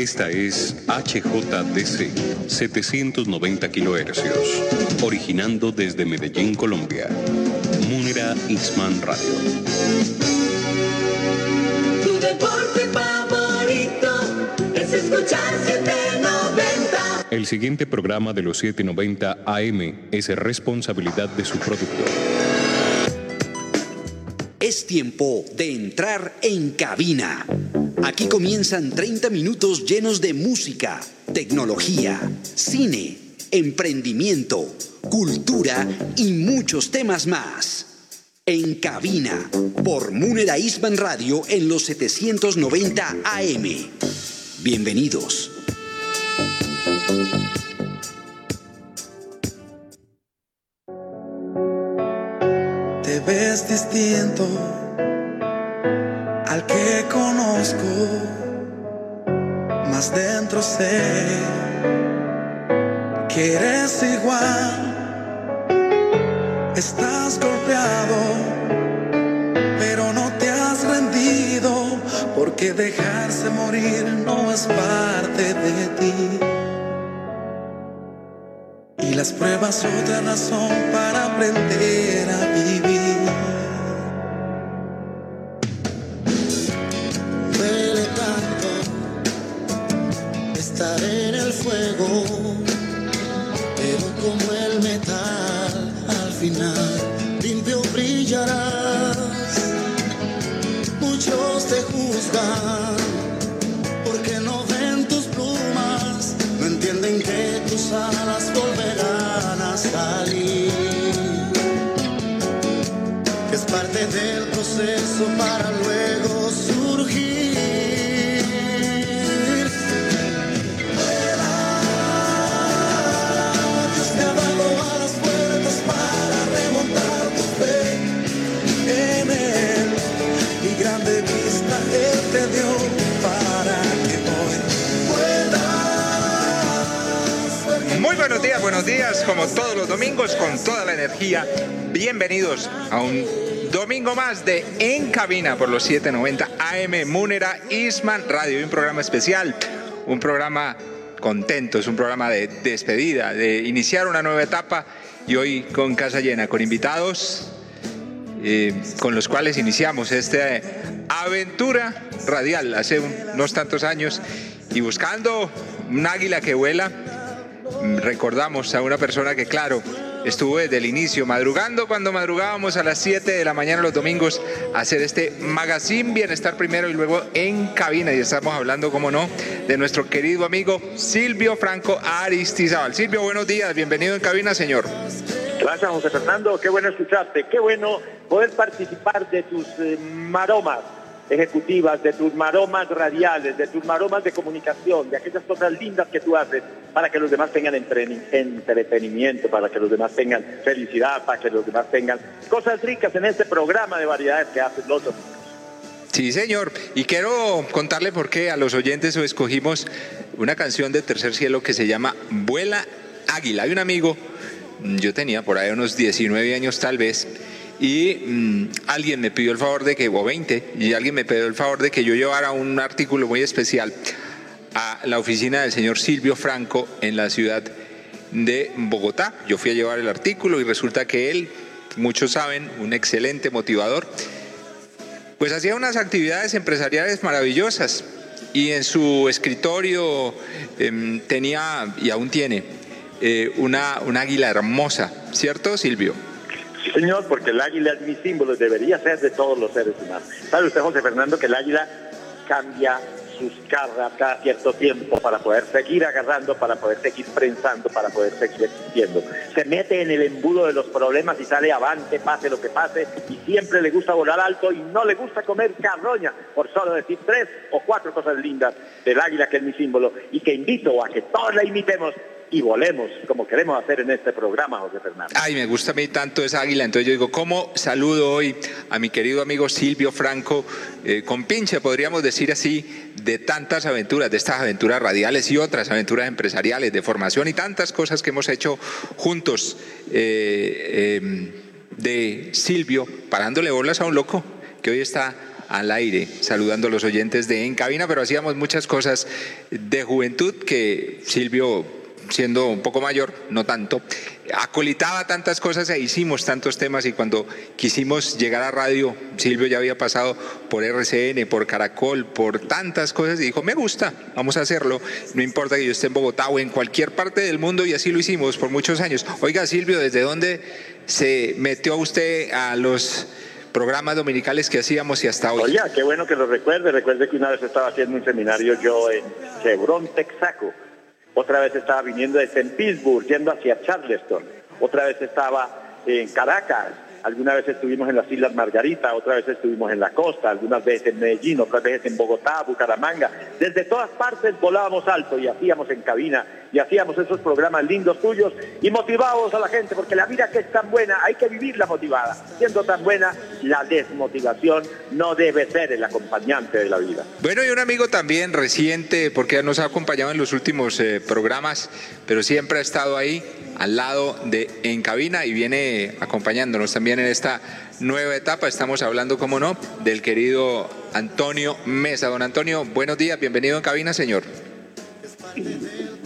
Esta es HJDC 790 kHz, originando desde Medellín, Colombia. Munera Isman Radio. Tu deporte favorito es escuchar 790. El siguiente programa de los 790 AM es responsabilidad de su productor. Es tiempo de entrar en cabina. Aquí comienzan 30 minutos llenos de música, tecnología, cine, emprendimiento, cultura y muchos temas más. En cabina, por Munera Isman Radio en los 790 AM. Bienvenidos. Te ves distinto al que conozco, más dentro sé que eres igual. Estás golpeado, pero no te has rendido, porque dejarse morir no es parte de ti. Y las pruebas otra razón para aprender a vivir. Es parte del proceso para luego surgir. Dios te ha dado a las puertas para remontar tu fe en Él y grande vista Él te dio para que hoy puedas. Muy buenos días, buenos días, como todos los domingos, con toda la energía. Bienvenidos a un domingo más de En Cabina por los 790 AM Munera Isman Radio. Un programa especial, un programa contento, es un programa de despedida, de iniciar una nueva etapa y hoy con casa llena, con invitados eh, con los cuales iniciamos esta aventura radial hace unos tantos años y buscando un águila que vuela, mm, recordamos a una persona que, claro, estuvo desde el inicio, madrugando cuando madrugábamos a las 7 de la mañana los domingos a hacer este magazine Bienestar primero y luego en cabina. Y estamos hablando, como no, de nuestro querido amigo Silvio Franco Aristizábal. Silvio, buenos días, bienvenido en cabina, señor. Gracias, José Fernando. Qué bueno escucharte. Qué bueno poder participar de tus eh, maromas ejecutivas, de tus maromas radiales, de tus maromas de comunicación, de aquellas cosas lindas que tú haces para que los demás tengan entretenimiento, para que los demás tengan felicidad, para que los demás tengan cosas ricas en este programa de variedades que haces los domingos. Sí, señor. Y quiero contarle por qué a los oyentes escogimos una canción de Tercer Cielo que se llama Vuela Águila. Hay un amigo, yo tenía por ahí unos 19 años tal vez, y mm, alguien me pidió el favor de que, o 20, y alguien me pidió el favor de que yo llevara un artículo muy especial a la oficina del señor Silvio Franco en la ciudad de Bogotá. Yo fui a llevar el artículo y resulta que él, muchos saben, un excelente motivador, pues hacía unas actividades empresariales maravillosas y en su escritorio em, tenía, y aún tiene, eh, una, una águila hermosa, ¿cierto Silvio? Señor, porque el águila es mi símbolo y debería ser de todos los seres humanos. ¿Sabe usted, José Fernando, que el águila cambia sus garras cada cierto tiempo para poder seguir agarrando, para poder seguir prensando, para poder seguir existiendo? Se mete en el embudo de los problemas y sale avante, pase lo que pase, y siempre le gusta volar alto y no le gusta comer carroña, por solo decir tres o cuatro cosas lindas del águila, que es mi símbolo, y que invito a que todos la imitemos y volemos como queremos hacer en este programa, José Fernando. Ay, me gusta a mí tanto esa águila. Entonces yo digo, ¿cómo saludo hoy a mi querido amigo Silvio Franco, eh, con pinche, podríamos decir así, de tantas aventuras, de estas aventuras radiales y otras aventuras empresariales, de formación y tantas cosas que hemos hecho juntos eh, eh, de Silvio, parándole bolas a un loco que hoy está al aire, saludando a los oyentes de En Cabina, pero hacíamos muchas cosas de juventud que Silvio, siendo un poco mayor, no tanto, acolitaba tantas cosas e hicimos tantos temas y cuando quisimos llegar a radio, Silvio ya había pasado por RCN, por Caracol, por tantas cosas y dijo, me gusta, vamos a hacerlo, no importa que yo esté en Bogotá o en cualquier parte del mundo y así lo hicimos por muchos años. Oiga Silvio, ¿desde dónde se metió usted a los programas dominicales que hacíamos y hasta hoy? Oye, qué bueno que lo recuerde. Recuerde que una vez estaba haciendo un seminario yo en Chevron, Texaco. Otra vez estaba viniendo desde Pittsburgh, yendo hacia Charleston. Otra vez estaba en Caracas. Alguna vez estuvimos en las Islas Margarita, otra vez estuvimos en la costa, algunas veces en Medellín, otras veces en Bogotá, Bucaramanga. Desde todas partes volábamos alto y hacíamos en cabina y hacíamos esos programas lindos tuyos y motivábamos a la gente, porque la vida que es tan buena hay que vivirla motivada. Siendo tan buena, la desmotivación no debe ser el acompañante de la vida. Bueno, y un amigo también reciente, porque nos ha acompañado en los últimos eh, programas, pero siempre ha estado ahí al lado de En Cabina y viene acompañándonos también en esta nueva etapa. Estamos hablando, como no, del querido Antonio Mesa. Don Antonio, buenos días, bienvenido en Cabina, señor.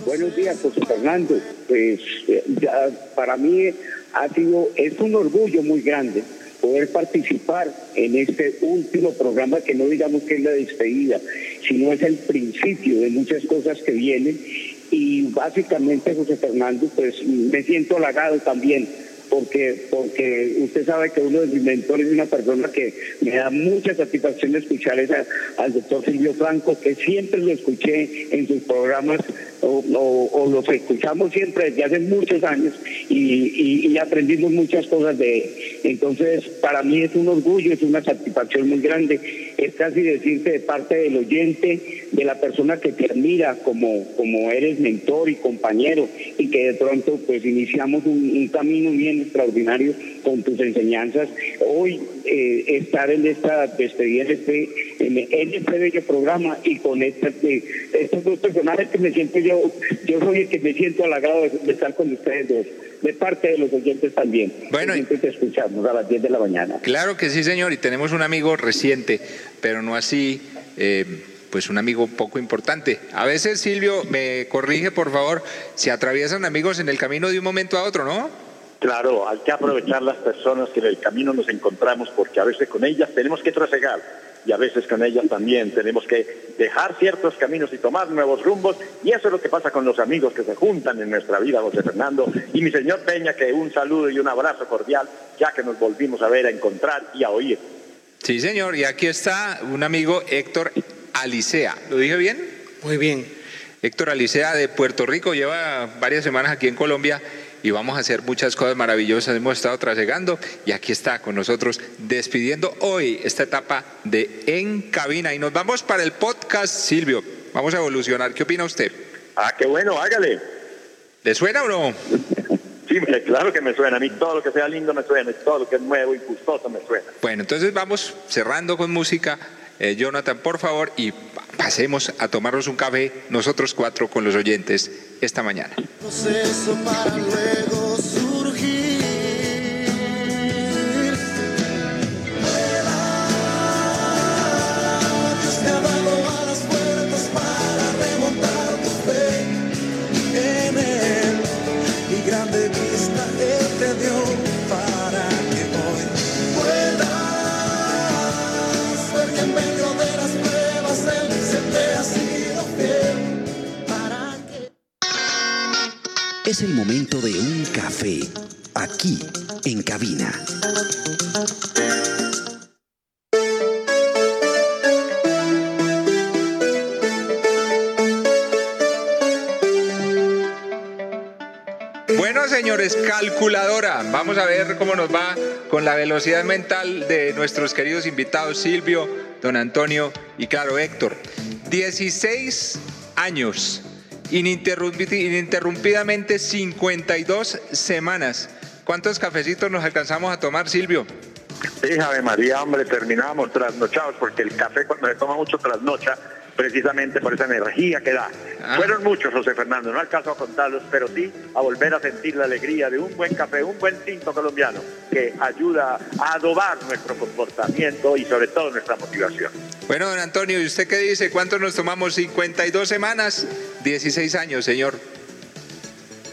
Buenos días, José Fernando. Pues eh, ya para mí ha sido, es un orgullo muy grande poder participar en este último programa que no digamos que es la despedida, sino es el principio de muchas cosas que vienen y básicamente José Fernando pues me siento halagado también porque porque usted sabe que uno de mis mentores es una persona que me da mucha satisfacción escuchar esa, al doctor Silvio Franco, que siempre lo escuché en sus programas o, o- o los escuchamos siempre desde hace muchos años y, y- y aprendimos muchas cosas de él. Entonces, para mí es un orgullo, es una satisfacción muy grande. Es casi decirte de parte del oyente, de la persona que te admira como, como eres mentor y compañero y que de pronto pues iniciamos un, camino bien extraordinario con tus enseñanzas. Hoy eh, estar en esta despedida, este, en, este programa y con este, eh, estos dos personajes que me siento yo, yo soy el que me siento halagado de, de estar con ustedes dos, de parte de los oyentes también. Bueno, y- te escuchamos a las 10 de la mañana. Claro que sí, señor, y tenemos un amigo reciente, pero no así, eh, pues un amigo poco importante. A veces, Silvio, me corrige, por favor, se atraviesan amigos en el camino de un momento a otro, ¿no? Claro, hay que aprovechar las personas que en el camino nos encontramos porque a veces con ellas tenemos que trasegar y a veces con ellas también tenemos que dejar ciertos caminos y tomar nuevos rumbos y eso es lo que pasa con los amigos que se juntan en nuestra vida, José Fernando y mi señor Peña, que un saludo y un abrazo cordial ya que nos volvimos a ver, a encontrar y a oír. Sí, señor, y aquí está un amigo Héctor Alicea. ¿Lo dije bien? Muy bien. Héctor Alicea de Puerto Rico lleva varias semanas aquí en Colombia y vamos a hacer muchas cosas maravillosas. Hemos estado trasegando y aquí está con nosotros despidiendo hoy esta etapa de En Cabina. Y nos vamos para el podcast, Silvio. Vamos a evolucionar. ¿Qué opina usted? Ah, qué bueno, hágale. ¿Le suena o no? Sí, claro que me suena, a mí todo lo que sea lindo me suena, todo lo que es nuevo y gustoso me suena. Bueno, entonces vamos cerrando con música. Eh, Jonathan, por favor, y pa- pasemos a tomarnos un café nosotros cuatro con los oyentes esta mañana. Es el momento de un café, aquí en cabina. Bueno, señores, calculadora. Vamos a ver cómo nos va con la velocidad mental de nuestros queridos invitados Silvio, don Antonio y claro, Héctor. 16 años, ininterrumpidamente 52 semanas. ¿Cuántos cafecitos nos alcanzamos a tomar, Silvio? Sí, Ave María, hombre, terminábamos trasnochados porque el café cuando se toma mucho trasnocha precisamente por esa energía que da. Ah. Fueron muchos, José Fernando, no alcanzo a contarlos, pero sí a volver a sentir la alegría de un buen café, un buen tinto colombiano, que ayuda a adobar nuestro comportamiento y sobre todo nuestra motivación. Bueno, don Antonio, ¿y usted qué dice? ¿Cuánto nos tomamos? 52 semanas, 16 años, señor.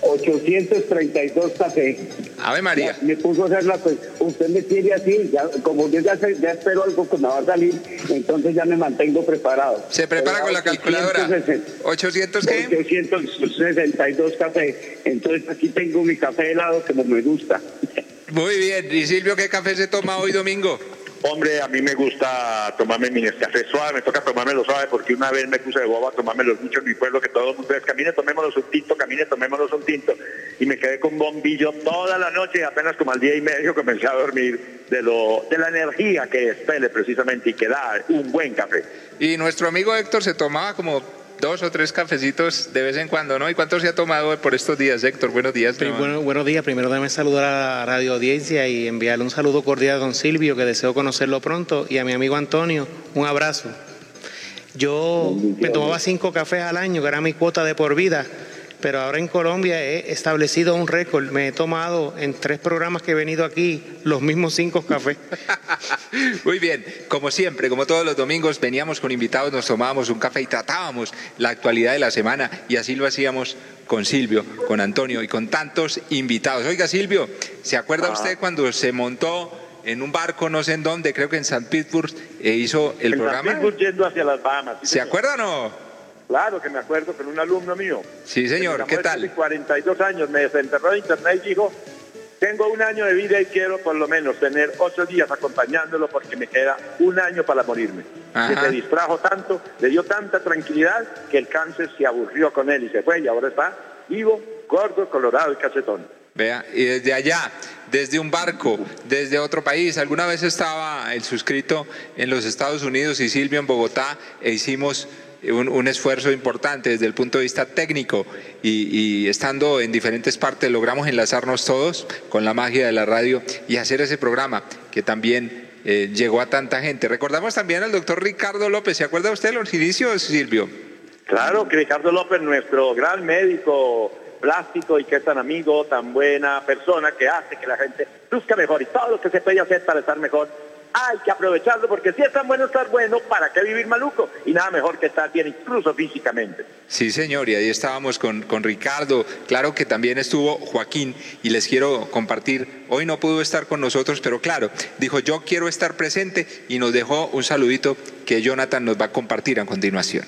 832 café. Ave María. Ya me puso a hacerla, pues usted me tiene así, ya, como yo ya, ya espero algo que me va a salir, entonces ya me mantengo preparado. Se prepara Pero con la calculadora. 860. 800 qué? 862 café. Entonces aquí tengo mi café helado como me gusta. Muy bien. ¿Y Silvio qué café se toma hoy domingo? Hombre, a mí me gusta tomarme mi café suave, me toca tomármelo suave porque una vez me puse de boba tomármelo mucho en mi pueblo, que todo el mundo es, camine, tomémonos un tinto, camine, tomémonos un tinto. Y me quedé con bombillo toda la noche y apenas como al día y medio comencé a dormir de, lo, de la energía que expele precisamente y que da un buen café. Y nuestro amigo Héctor se tomaba como dos o tres cafecitos de vez en cuando, ¿no? ¿Y cuánto se ha tomado por estos días, Héctor? Buenos días. Bueno, buenos días. Primero déjame saludar a la radio audiencia y enviarle un saludo cordial a don Silvio, que deseo conocerlo pronto, y a mi amigo Antonio, un abrazo. Yo me tomaba cinco cafés al año, que era mi cuota de por vida, pero ahora en Colombia he establecido un récord. Me he tomado en tres programas que he venido aquí los mismos cinco cafés. Muy bien, como siempre, como todos los domingos, veníamos con invitados, nos tomábamos un café y tratábamos la actualidad de la semana y así lo hacíamos con Silvio, con Antonio y con tantos invitados. Oiga, Silvio, ¿se acuerda usted cuando se montó en un barco, no sé en dónde, creo que en San Petersburg, e hizo el en San programa? Petersburg yendo hacia las Bahamas. ¿sí, ¿Se señor? acuerda o no? Claro que me acuerdo con un alumno mío. Sí, señor, ¿qué tal? desde 42 años, me desenterró de internet y dijo, tengo un año de vida y quiero por lo menos tener ocho días acompañándolo porque me queda un año para morirme. Ajá. Que se distrajo tanto, le dio tanta tranquilidad que el cáncer se aburrió con él y se fue y ahora está vivo, gordo, colorado y cachetón. Vea, y desde allá, desde un barco, desde otro país, alguna vez estaba el suscrito en los Estados Unidos y Silvio en Bogotá e hicimos un, un esfuerzo importante desde el punto de vista técnico y, estando en diferentes partes logramos enlazarnos todos con la magia de la radio y hacer ese programa que también eh, llegó a tanta gente. Recordamos también al doctor Ricardo López, ¿se acuerda usted de los inicios, Silvio? Claro que Ricardo López, nuestro gran médico plástico y que es tan amigo, tan buena persona, que hace que la gente luzca mejor y todo lo que se puede hacer para estar mejor, hay que aprovecharlo porque si es tan bueno estar bueno, ¿para qué vivir maluco? Y nada mejor que estar bien, incluso físicamente. Sí, señor, y ahí estábamos con, con Ricardo. Claro que también estuvo Joaquín y les quiero compartir. Hoy no pudo estar con nosotros, pero claro, dijo yo quiero estar presente y nos dejó un saludito que Jonathan nos va a compartir a continuación.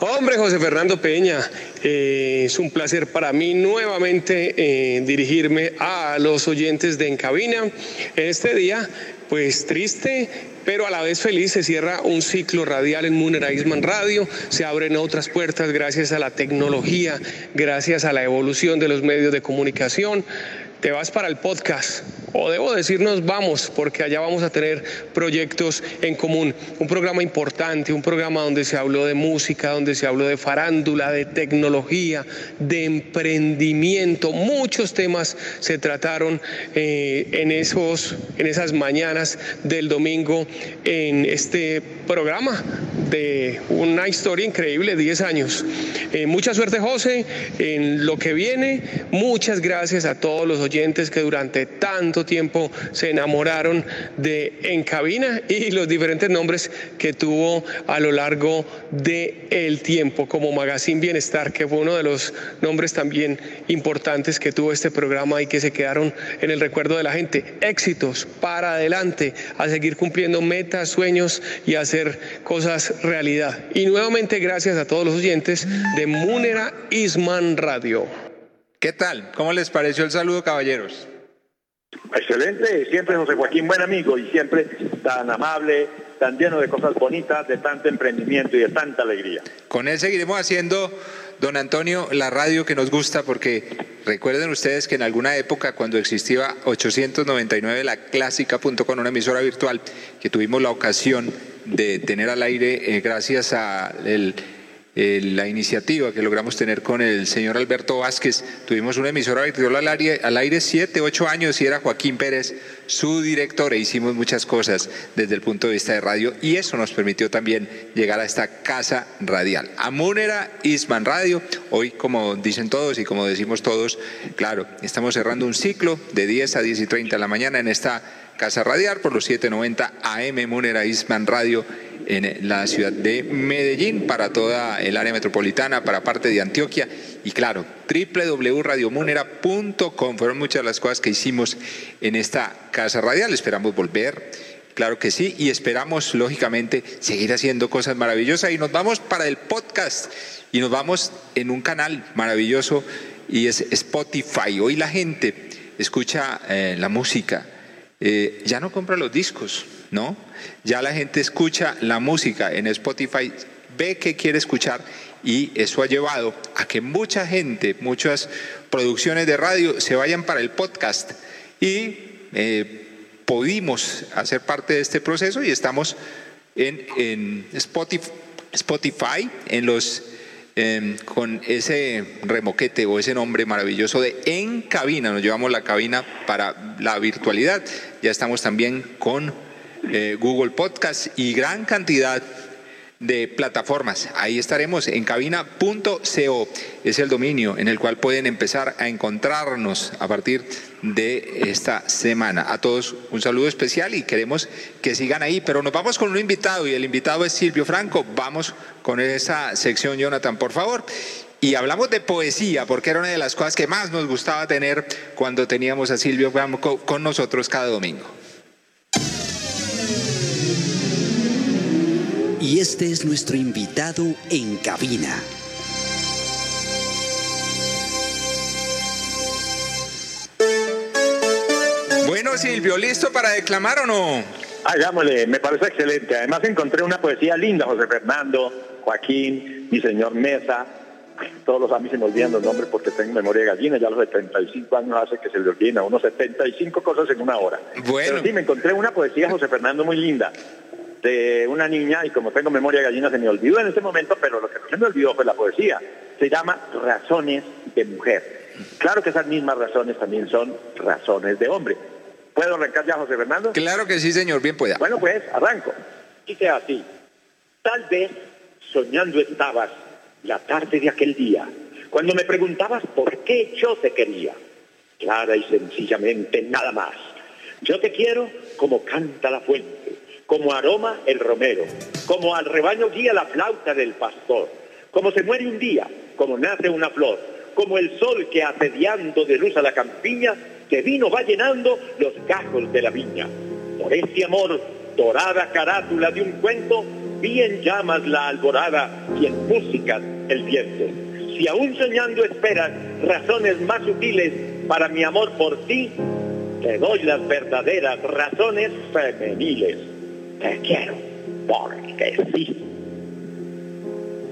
Hombre, José Fernando Peña, eh, es un placer para mí nuevamente eh, dirigirme a los oyentes de Encabina. En este día, pues triste, pero a la vez feliz, se cierra un ciclo radial en Munera Isman Radio, se abren otras puertas gracias a la tecnología, gracias a la evolución de los medios de comunicación. Te vas para el podcast, o debo decirnos vamos, porque allá vamos a tener proyectos en común. Un programa importante, un programa donde se habló de música, donde se habló de farándula, de tecnología, de emprendimiento. Muchos temas se trataron eh, en, esos, en esas mañanas del domingo en este programa de una historia increíble, 10 años. Eh, mucha suerte, José, en lo que viene. Muchas gracias a todos los oyentes que durante tanto tiempo se enamoraron de En Cabina y los diferentes nombres que tuvo a lo largo el tiempo, como Magazine Bienestar, que fue uno de los nombres también importantes que tuvo este programa y que se quedaron en el recuerdo de la gente. Éxitos para adelante, a seguir cumpliendo metas, sueños y hacer cosas realidad. Y nuevamente gracias a todos los oyentes de Munera Isman Radio. ¿Qué tal? ¿Cómo les pareció el saludo, caballeros? Excelente, siempre José Joaquín, buen amigo y siempre tan amable, tan lleno de cosas bonitas, de tanto emprendimiento y de tanta alegría. Con él seguiremos haciendo, don Antonio, la radio que nos gusta porque recuerden ustedes que en alguna época cuando existía 899 la clásica.com, una emisora virtual que tuvimos la ocasión de tener al aire eh, gracias a el eh, la iniciativa que logramos tener con el señor Alberto Vázquez. Tuvimos una emisora virtual al aire, al aire siete, ocho años y era Joaquín Pérez su director e hicimos muchas cosas desde el punto de vista de radio y eso nos permitió también llegar a esta casa radial. Amúnera Isman Radio, hoy como dicen todos y como decimos todos, claro, estamos cerrando un ciclo de 10 a 10 y 30 de la mañana en esta casa radial por los 790 AM Múnera Isman Radio en la ciudad de Medellín, para toda el área metropolitana, para parte de Antioquia y claro, www.radiomunera.com. Fueron muchas las cosas que hicimos en esta casa radial. Esperamos volver. Claro que sí, y esperamos, lógicamente, seguir haciendo cosas maravillosas. Y nos vamos para el podcast y nos vamos en un canal maravilloso y es Spotify. Hoy la gente escucha eh, la música, eh, ya no compra los discos, ¿no? Ya la gente escucha la música en Spotify, ve que quiere escuchar y eso ha llevado a que mucha gente, muchas producciones de radio se vayan para el podcast. Y eh, pudimos hacer parte de este proceso y estamos en, Spotify, Spotify, en los em, con ese remoquete o ese nombre maravilloso de En Cabina, nos llevamos la cabina para la virtualidad, ya estamos también con eh, Google Podcast y gran cantidad de plataformas. Ahí estaremos en cabina.co. Es el dominio en el cual pueden empezar a encontrarnos a partir de esta semana. A todos un saludo especial y queremos que sigan ahí. Pero nos vamos con un invitado y el invitado es Silvio Franco. Vamos con esa sección, Jonathan, por favor. Y hablamos de poesía, porque era una de las cosas que más nos gustaba tener cuando teníamos a Silvio Franco con nosotros cada domingo. Y este es nuestro invitado en cabina. Bueno, Silvio, ¿listo para declamar o no? Hagámosle, me parece excelente. Además encontré una poesía linda, José Fernando, Joaquín, mi señor Mesa. Todos los años se me olvidan los nombres porque tengo memoria de gallina. Ya los 75 años hace que se le olviden a unos 75 cosas en una hora. Bueno. Pero sí, me encontré una poesía, José Fernando, muy linda de una niña y como tengo memoria gallina se me olvidó en ese momento, pero lo que no se me olvidó fue la poesía. Se llama Razones de Mujer. Claro que esas mismas razones también son razones de hombre. ¿Puedo arrancar ya, José Fernando? Claro que sí, señor, bien pueda. Bueno, pues arranco. Dice así, tal vez soñando estabas la tarde de aquel día, cuando me preguntabas por qué yo te quería. Clara y sencillamente nada más. Yo te quiero como canta la fuente como aroma el romero, como al rebaño guía la flauta del pastor, como se muere un día, como nace una flor, como el sol que asediando de luz a la campiña, de vino va llenando los gajos de la viña. Por este amor, dorada carátula de un cuento, vi en llamas la alborada y en música el viento. Si aún soñando esperas razones más sutiles para mi amor por ti, te doy las verdaderas razones femeniles. Te quiero, porque sí.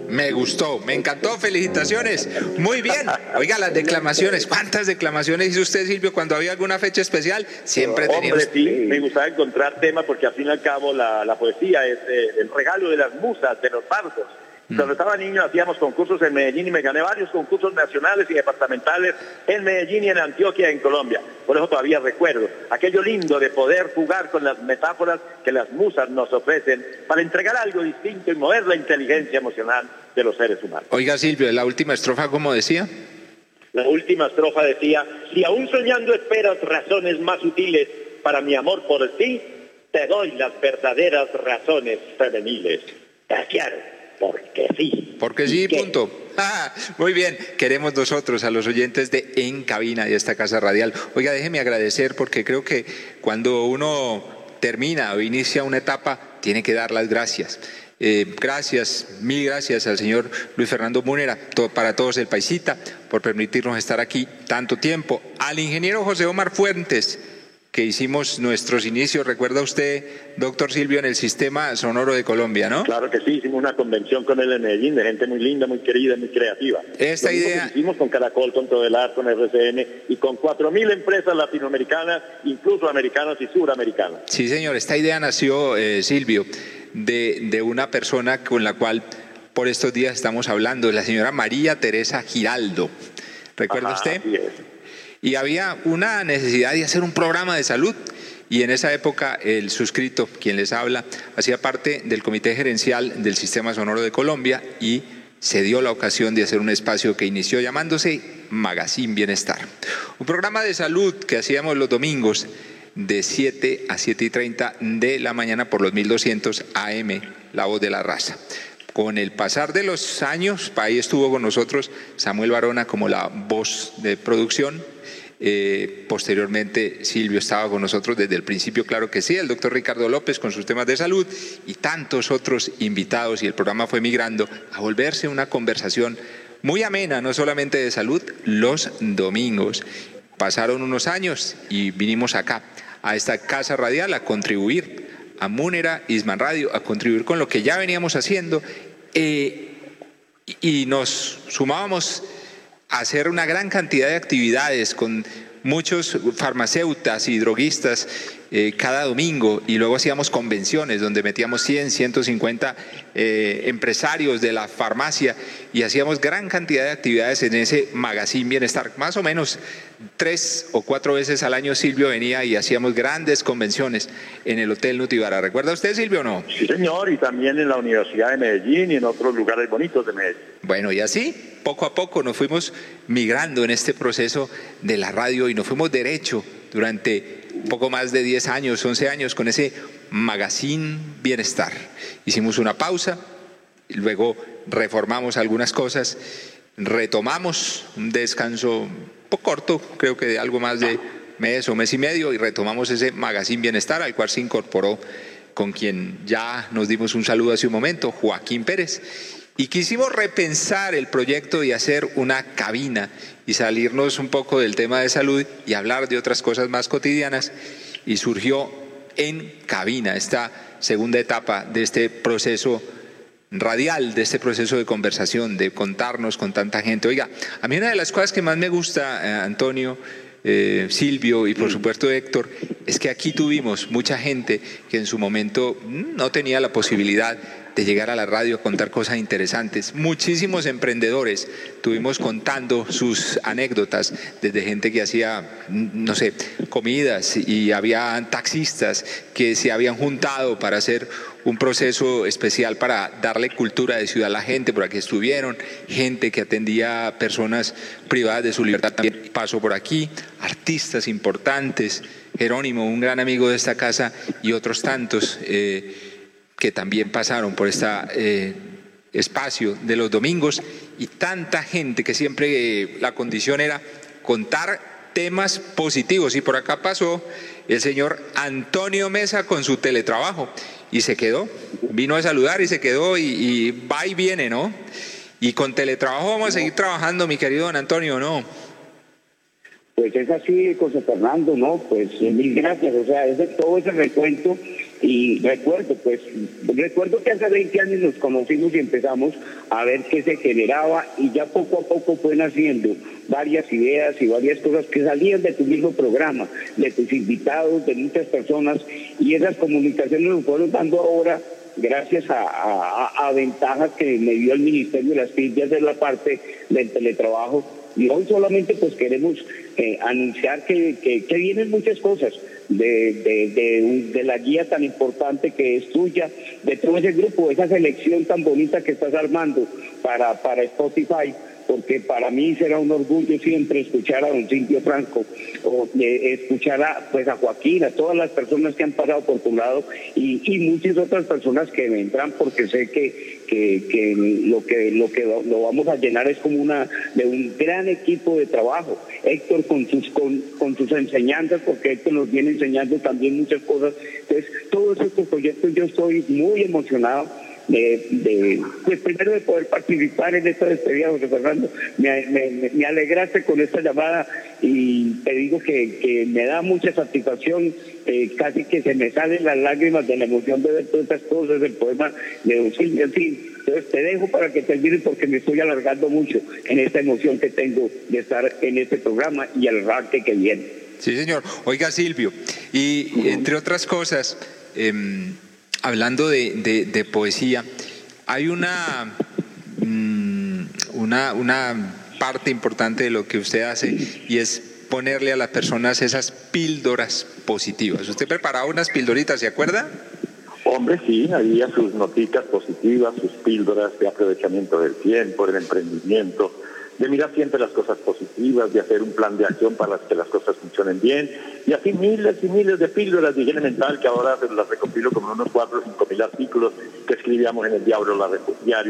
Me gustó, me encantó, felicitaciones. Muy bien. Oiga, las declamaciones, ¿cuántas declamaciones hizo usted, Silvio, cuando había alguna fecha especial? Siempre Hombre, sí, me gustaba encontrar temas porque al fin y al cabo la, la poesía es eh, el regalo de las musas, de los bardos. Cuando estaba niño hacíamos concursos en Medellín y me gané varios concursos nacionales y departamentales en Medellín y en Antioquia, en Colombia. Por eso todavía recuerdo aquello lindo de poder jugar con las metáforas que las musas nos ofrecen para entregar algo distinto y mover la inteligencia emocional de los seres humanos. Oiga, Silvio, la última estrofa, ¿cómo decía? La última estrofa decía, si aún soñando esperas razones más sutiles para mi amor por ti, te doy las verdaderas razones femeniles. Quiero porque sí. Porque sí, punto. Ah, muy bien, queremos nosotros a los oyentes de En Cabina de esta casa radial. Oiga, déjeme agradecer porque creo que cuando uno termina o inicia una etapa, tiene que dar las gracias. Eh, gracias, mil gracias al señor Luis Fernando Munera, para todos el paisita, por permitirnos estar aquí tanto tiempo. Al ingeniero José Omar Fuentes, que hicimos nuestros inicios, recuerda usted, doctor Silvio, en el sistema sonoro de Colombia, ¿no? Claro que sí, hicimos una convención con él en Medellín, de gente muy linda, muy querida, muy creativa. Esta Lo idea- Hicimos con Caracol, con Todelar, con RCN y con 4.000 empresas latinoamericanas, incluso americanas y suramericanas. Sí, señor, esta idea nació, eh, Silvio, de, de una persona con la cual por estos días estamos hablando, la señora María Teresa Giraldo. ¿Recuerda Ajá, usted? Y había una necesidad de hacer un programa de salud. Y en esa época el suscrito, quien les habla, hacía parte del comité gerencial del Sistema Sonoro de Colombia y se dio la ocasión de hacer un espacio que inició llamándose Magazine Bienestar. Un programa de salud que hacíamos los domingos de 7 a 7 y 30 de la mañana por los 1200 AM, La Voz de la Raza. Con el pasar de los años, ahí estuvo con nosotros Samuel Barona como la voz de producción. Eh, posteriormente, Silvio estaba con nosotros desde el principio, claro que sí, el doctor Ricardo López con sus temas de salud y tantos otros invitados. Y el programa fue migrando a volverse una conversación muy amena, no solamente de salud, los domingos. Pasaron unos años y vinimos acá, a esta casa radial, a contribuir a Múnera, Isman Radio, a contribuir con lo que ya veníamos haciendo eh, y nos sumábamos hacer una gran cantidad de actividades con muchos farmacéutas y droguistas eh, cada domingo y luego hacíamos convenciones donde metíamos 100, 150 eh, empresarios de la farmacia y hacíamos gran cantidad de actividades en ese magazine bienestar. Más o menos tres o cuatro veces al año Silvio venía y hacíamos grandes convenciones en el Hotel Nutibara. ¿Recuerda usted Silvio o no? Sí, señor, y también en la Universidad de Medellín y en otros lugares bonitos de Medellín. Bueno, y así, poco a poco nos fuimos migrando en este proceso de la radio y nos fuimos derecho durante poco más de 10 años, 11 años con ese magazine bienestar. Hicimos una pausa, luego reformamos algunas cosas, retomamos un descanso un poco corto, creo que de algo más de mes o mes y medio, y retomamos ese magazine bienestar al cual se incorporó con quien ya nos dimos un saludo hace un momento, Joaquín Pérez. Y quisimos repensar el proyecto y hacer una cabina y salirnos un poco del tema de salud y hablar de otras cosas más cotidianas. Y surgió en cabina esta segunda etapa de este proceso radial, de este proceso de conversación, de contarnos con tanta gente. Oiga, a mí una de las cosas que más me gusta, eh, Antonio, eh, Silvio y por supuesto Héctor, es que aquí tuvimos mucha gente que en su momento mm, no tenía la posibilidad de llegar a la radio a contar cosas interesantes. Muchísimos emprendedores tuvimos contando sus anécdotas, desde gente que hacía, no sé, comidas y había taxistas que se habían juntado para hacer un proceso especial para darle cultura de ciudad a la gente, por aquí estuvieron, gente que atendía a personas privadas de su libertad también pasó por aquí, artistas importantes, Jerónimo, un gran amigo de esta casa y otros tantos. eh, también pasaron por este espacio de los domingos y tanta gente que siempre eh, la condición era contar temas positivos. Y por acá pasó el señor Antonio Mesa con su teletrabajo y se quedó, vino a saludar y se quedó y, va y viene, ¿no? Y con teletrabajo vamos a seguir trabajando, mi querido don Antonio, ¿no? Pues es así, José Fernando, ¿no? Pues eh, mil gracias, o sea, es todo ese recuento y recuerdo, pues, recuerdo que hace 20 años nos conocimos y empezamos a ver qué se generaba y ya poco a poco fue naciendo varias ideas y varias cosas que salían de tu mismo programa, de tus invitados, de muchas personas y esas comunicaciones nos fueron dando ahora gracias a, a- ventajas que me dio el Ministerio de las TIC de la parte del teletrabajo. Y hoy solamente pues queremos eh, anunciar que, que vienen muchas cosas de, de, de, la guía tan importante que es tuya, de todo ese grupo, esa selección tan bonita que estás armando para, para Spotify, porque para mí será un orgullo siempre escuchar a don Cintia Franco, o eh, escuchar a, pues, a Joaquín, a todas las personas que han pasado por tu lado y, y muchas otras personas que vendrán, porque sé que, que, que lo que lo que lo vamos a llenar es como una de un gran equipo de trabajo. Héctor con sus con, con sus enseñanzas, porque Héctor nos viene enseñando también muchas cosas. Entonces, todos estos proyectos yo estoy muy emocionado de, de, pues primero de poder participar en esta despedida, José Fernando. Me, me, me alegraste con esta llamada y te digo que, que me da mucha satisfacción, eh, casi que se me salen las lágrimas de la emoción de ver todas estas cosas, el poema de Don Silvio, en fin. Entonces te dejo para que termines porque me estoy alargando mucho en esta emoción que tengo de estar en este programa y el arranque que viene. Sí, señor. Oiga, Silvio, y entre otras cosas, em, hablando de, de- poesía, hay una mm, una, una parte importante de lo que usted hace y es ponerle a las personas esas píldoras positivas. Usted preparaba unas píldoritas, ¿se acuerda? Hombre, sí, había sus noticias positivas, sus píldoras de aprovechamiento del tiempo, del emprendimiento, de mirar siempre las cosas positivas, de hacer un plan de acción para que las cosas funcionen bien, y así miles y miles de píldoras de higiene mental que ahora las recopilo como unos cuatro o cinco mil artículos que escribíamos en el diario La,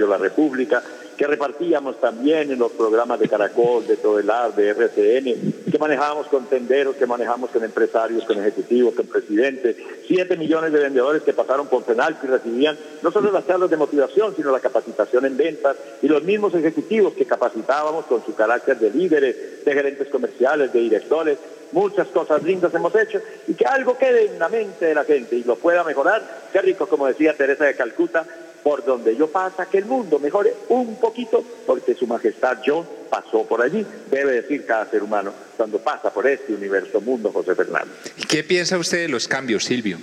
la República, que repartíamos también en los programas de Caracol, de Todelar, de RCN, que manejábamos con tenderos, que manejamos con empresarios, con ejecutivos, con presidentes, siete millones de vendedores que pasaron por penal y recibían no solo las charlas de motivación, sino la capacitación en ventas y los mismos ejecutivos que capacitábamos con su carácter de líderes, de gerentes comerciales, de directores, muchas cosas lindas hemos hecho y que algo quede en la mente de la gente y lo pueda mejorar. Qué rico, como decía Teresa de Calcuta, por donde yo pasa, que el mundo mejore un poquito, porque su majestad yo pasó por allí, debe decir cada ser humano cuando pasa por este universo mundo, José Fernando. ¿Qué piensa usted de los cambios, Silvio?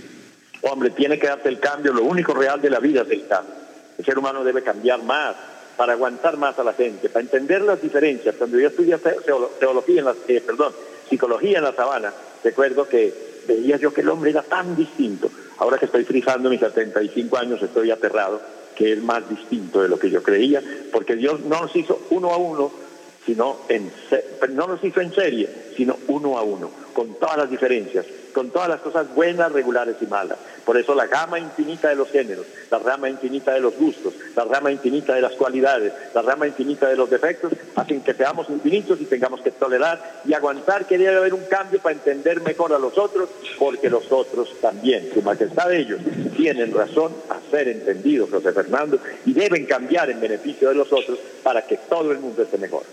Hombre, tiene que darte el cambio, lo único real de la vida es el cambio. El ser humano debe cambiar más para aguantar más a la gente, para entender las diferencias. Cuando yo estudié teología en la, eh, perdón, psicología en la sabana, recuerdo que veía yo que el hombre era tan distinto. Ahora que estoy frijando mis 75 años, estoy aterrado que es más distinto de lo que yo creía, porque Dios no nos hizo uno a uno, sino no nos hizo en serie, sino uno a uno, con todas las diferencias con todas las cosas buenas, regulares y malas. Por eso la gama infinita de los géneros, la rama infinita de los gustos, la rama infinita de las cualidades, la rama infinita de los defectos, hacen que seamos infinitos y tengamos que tolerar y aguantar que debe haber un cambio para entender mejor a los otros, porque los otros también, su majestad de ellos, tienen razón a ser entendidos, José Fernando, y deben cambiar en beneficio de los otros para que todo el mundo esté mejor.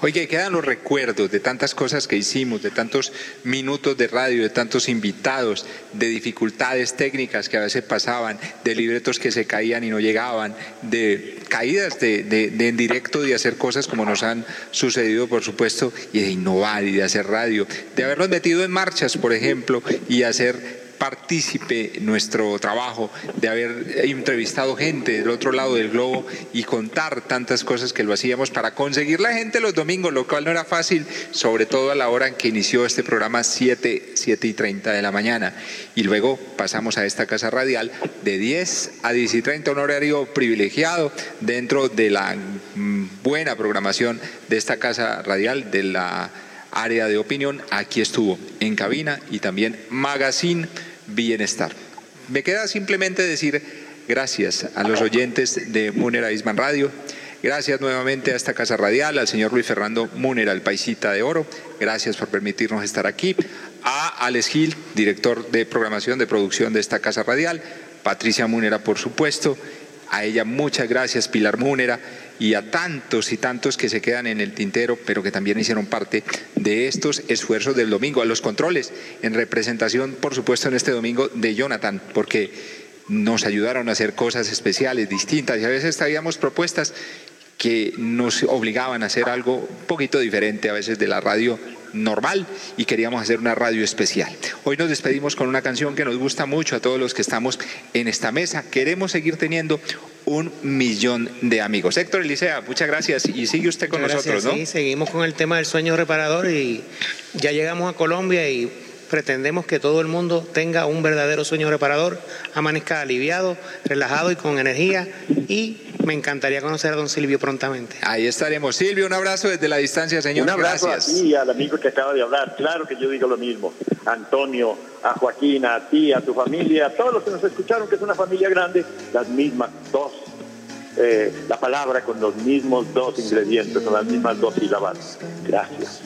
Oye, quedan los recuerdos de tantas cosas que hicimos, de tantos minutos de radio, de tantos invitados, de dificultades técnicas que a veces pasaban, de libretos que se caían y no llegaban, de caídas de en directo, de hacer cosas como nos han sucedido, por supuesto, y de innovar y de hacer radio, de habernos metido en marchas, por ejemplo, y hacer partícipe nuestro trabajo de haber entrevistado gente del otro lado del globo y contar tantas cosas que lo hacíamos para conseguir la gente los domingos, lo cual no era fácil, sobre todo a la hora en que inició este programa 7, 7 y 30 de la mañana. Y luego pasamos a esta casa radial de 10 a 10 y 30, un horario privilegiado dentro de la mm, buena programación de esta casa radial, de la área de opinión, aquí estuvo en cabina y también Magazine Bienestar. Me queda simplemente decir gracias a los oyentes de Munera Isman Radio. Gracias nuevamente a esta casa radial, al señor Luis Fernando Múnera, el paisita de oro. Gracias por permitirnos estar aquí. A Alex Gil, director de programación de producción de esta casa radial. Patricia Múnera, por supuesto. A ella muchas gracias, Pilar Múnera y a tantos y tantos que se quedan en el tintero, pero que también hicieron parte de estos esfuerzos del domingo, a los controles, en representación, por supuesto, en este domingo de Jonathan, porque nos ayudaron a hacer cosas especiales, distintas, y a veces traíamos propuestas que nos obligaban a hacer algo un poquito diferente a veces de la radio normal y queríamos hacer una radio especial. Hoy nos despedimos con una canción que nos gusta mucho a todos los que estamos en esta mesa. Queremos seguir teniendo un millón de amigos. Héctor Elisea, muchas gracias y sigue usted con nosotros, ¿no? Sí, seguimos con el tema del sueño reparador y ya llegamos a Colombia y pretendemos que todo el mundo tenga un verdadero sueño reparador, amanezca aliviado, relajado y con energía y me encantaría conocer a don Silvio prontamente. Ahí estaremos. Silvio, un abrazo desde la distancia, señor. Un abrazo a ti, al amigo que acaba de hablar. Claro que yo digo lo mismo. Antonio, a Joaquín, a ti, a tu familia, a todos los que nos escucharon, que es una familia grande, las mismas dos eh, la palabra con los mismos dos ingredientes, con las mismas dos sílabas. Gracias.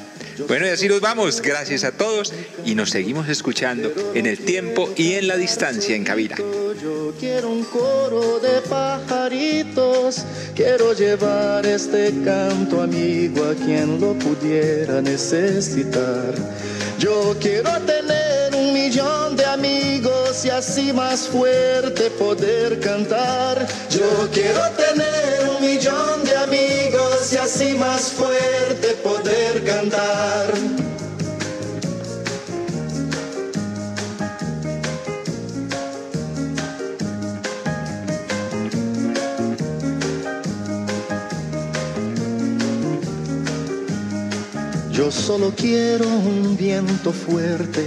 Bueno, y así nos vamos. Gracias a todos y nos seguimos escuchando en el tiempo y en la distancia en cabina. Yo quiero un coro de pajaritos, quiero llevar este canto amigo a quien lo pudiera necesitar. Yo quiero tener un millón de amigos y así más fuerte poder cantar. Yo quiero tener un millón de amigos y así más fuerte poder cantar. Yo solo quiero un viento fuerte